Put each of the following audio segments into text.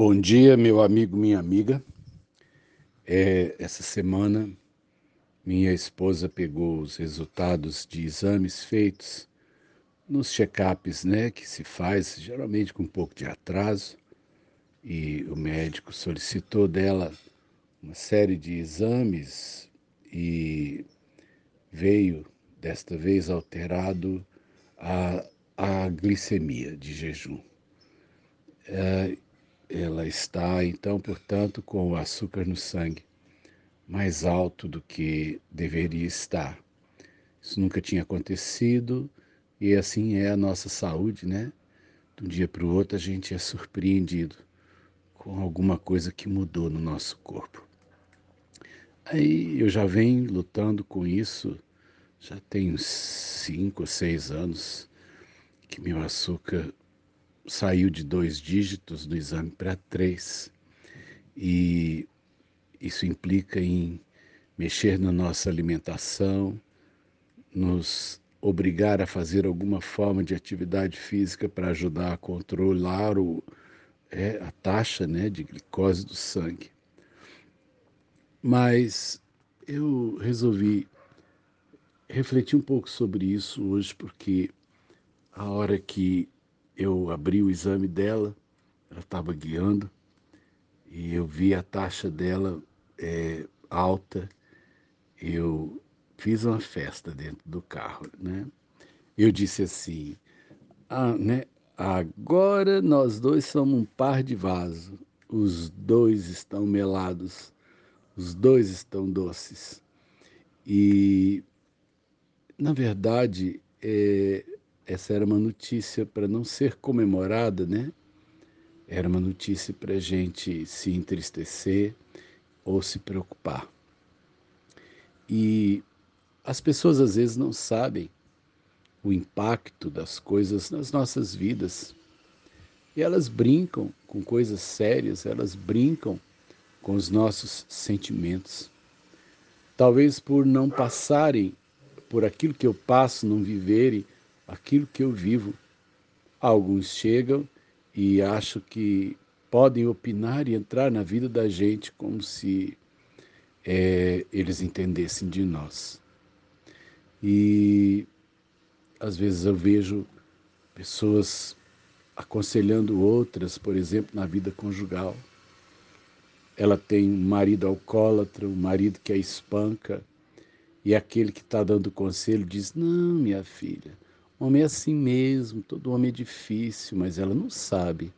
Bom dia, meu amigo, minha amiga. É, essa semana, minha esposa pegou os resultados de exames feitos nos check-ups, né, que se faz geralmente com um pouco de atraso, e o médico solicitou dela uma série de exames e veio desta vez alterado a, a glicemia de jejum. É, ela está, então, portanto, com o açúcar no sangue mais alto do que deveria estar. Isso nunca tinha acontecido e assim é a nossa saúde, né? De um dia para o outro a gente é surpreendido com alguma coisa que mudou no nosso corpo. Aí eu já venho lutando com isso, já tem cinco ou seis anos que meu açúcar saiu de dois dígitos do exame para três. E isso implica em mexer na nossa alimentação, nos obrigar a fazer alguma forma de atividade física para ajudar a controlar o, é, a taxa né, de glicose do sangue. Mas eu resolvi refletir um pouco sobre isso hoje, porque a hora que eu abri o exame dela, ela estava guiando, e eu vi a taxa dela é, alta. Eu fiz uma festa dentro do carro, né? Eu disse assim, ah, né? Agora nós dois somos um par de vaso. Os dois estão melados, os dois estão doces. E, na verdade, é, essa era uma notícia para não ser comemorada, né? Era uma notícia para a gente se entristecer ou se preocupar. E as pessoas às vezes não sabem o impacto das coisas nas nossas vidas. E elas brincam com coisas sérias, elas brincam com os nossos sentimentos. Talvez por não passarem por aquilo que eu passo, não viverem aquilo que eu vivo. Alguns chegam e acham que podem opinar e entrar na vida da gente como se é, eles entendessem de nós. E às vezes eu vejo pessoas aconselhando outras, por exemplo, na vida conjugal. Ela tem um marido alcoólatra, um marido que a espanca, e aquele que está dando conselho diz: Não, minha filha, Homem é assim mesmo, todo homem é difícil, mas ela não sabe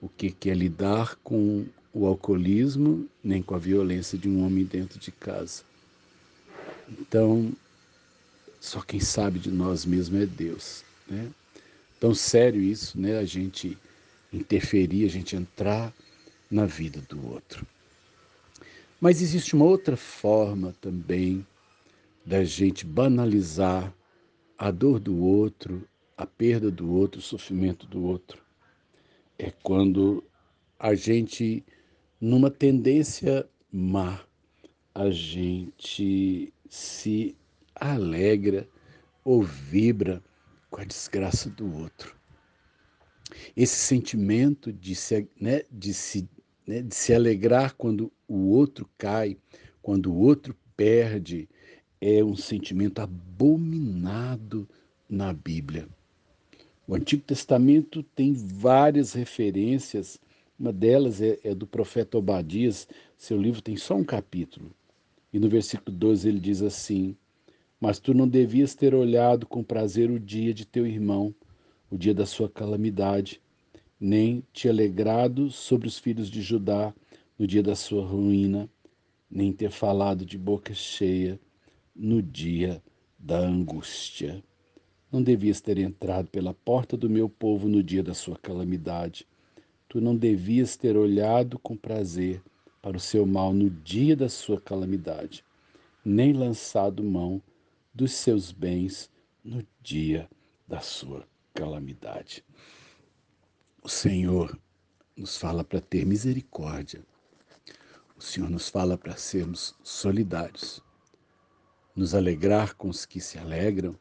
o que é lidar com o alcoolismo nem com a violência de um homem dentro de casa. Então, só quem sabe de nós mesmos é Deus, né? Tão sério isso, né? A gente interferir, a gente entrar na vida do outro. Mas existe uma outra forma também da gente banalizar a dor do outro, a perda do outro, o sofrimento do outro. É quando a gente, numa tendência má, a gente se alegra ou vibra com a desgraça do outro. Esse sentimento de se, né, de se, né, de se alegrar quando o outro cai, quando o outro perde, é um sentimento abominado na Bíblia. O Antigo Testamento tem várias referências, uma delas é, é do profeta Obadias, seu livro tem só um capítulo. E no versículo 12 ele diz assim: Mas tu não devias ter olhado com prazer o dia de teu irmão, o dia da sua calamidade, nem te alegrado sobre os filhos de Judá no dia da sua ruína, nem ter falado de boca cheia no dia da angústia. Não devias ter entrado pela porta do meu povo no dia da sua calamidade. Tu não devias ter olhado com prazer para o seu mal no dia da sua calamidade, nem lançado mão dos seus bens no dia da sua calamidade. O Senhor nos fala para ter misericórdia. O Senhor nos fala para sermos solidários nos alegrar com os que se alegram,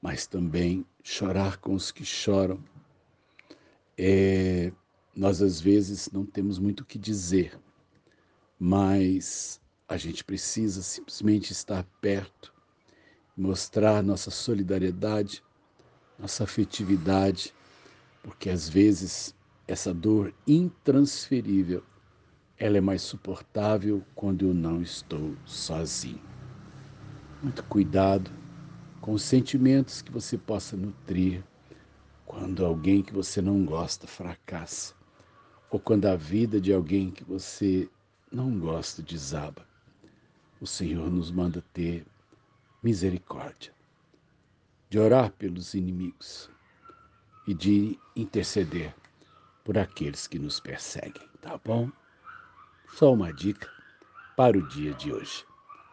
mas também chorar com os que choram. É, nós às vezes não temos muito o que dizer, mas a gente precisa simplesmente estar perto, mostrar nossa solidariedade, nossa afetividade, porque às vezes essa dor intransferível, ela é mais suportável quando eu não estou sozinho. Muito cuidado com os sentimentos que você possa nutrir quando alguém que você não gosta fracassa, ou quando a vida de alguém que você não gosta desaba. O Senhor nos manda ter misericórdia, de orar pelos inimigos e de interceder por aqueles que nos perseguem, tá bom? Só uma dica para o dia de hoje.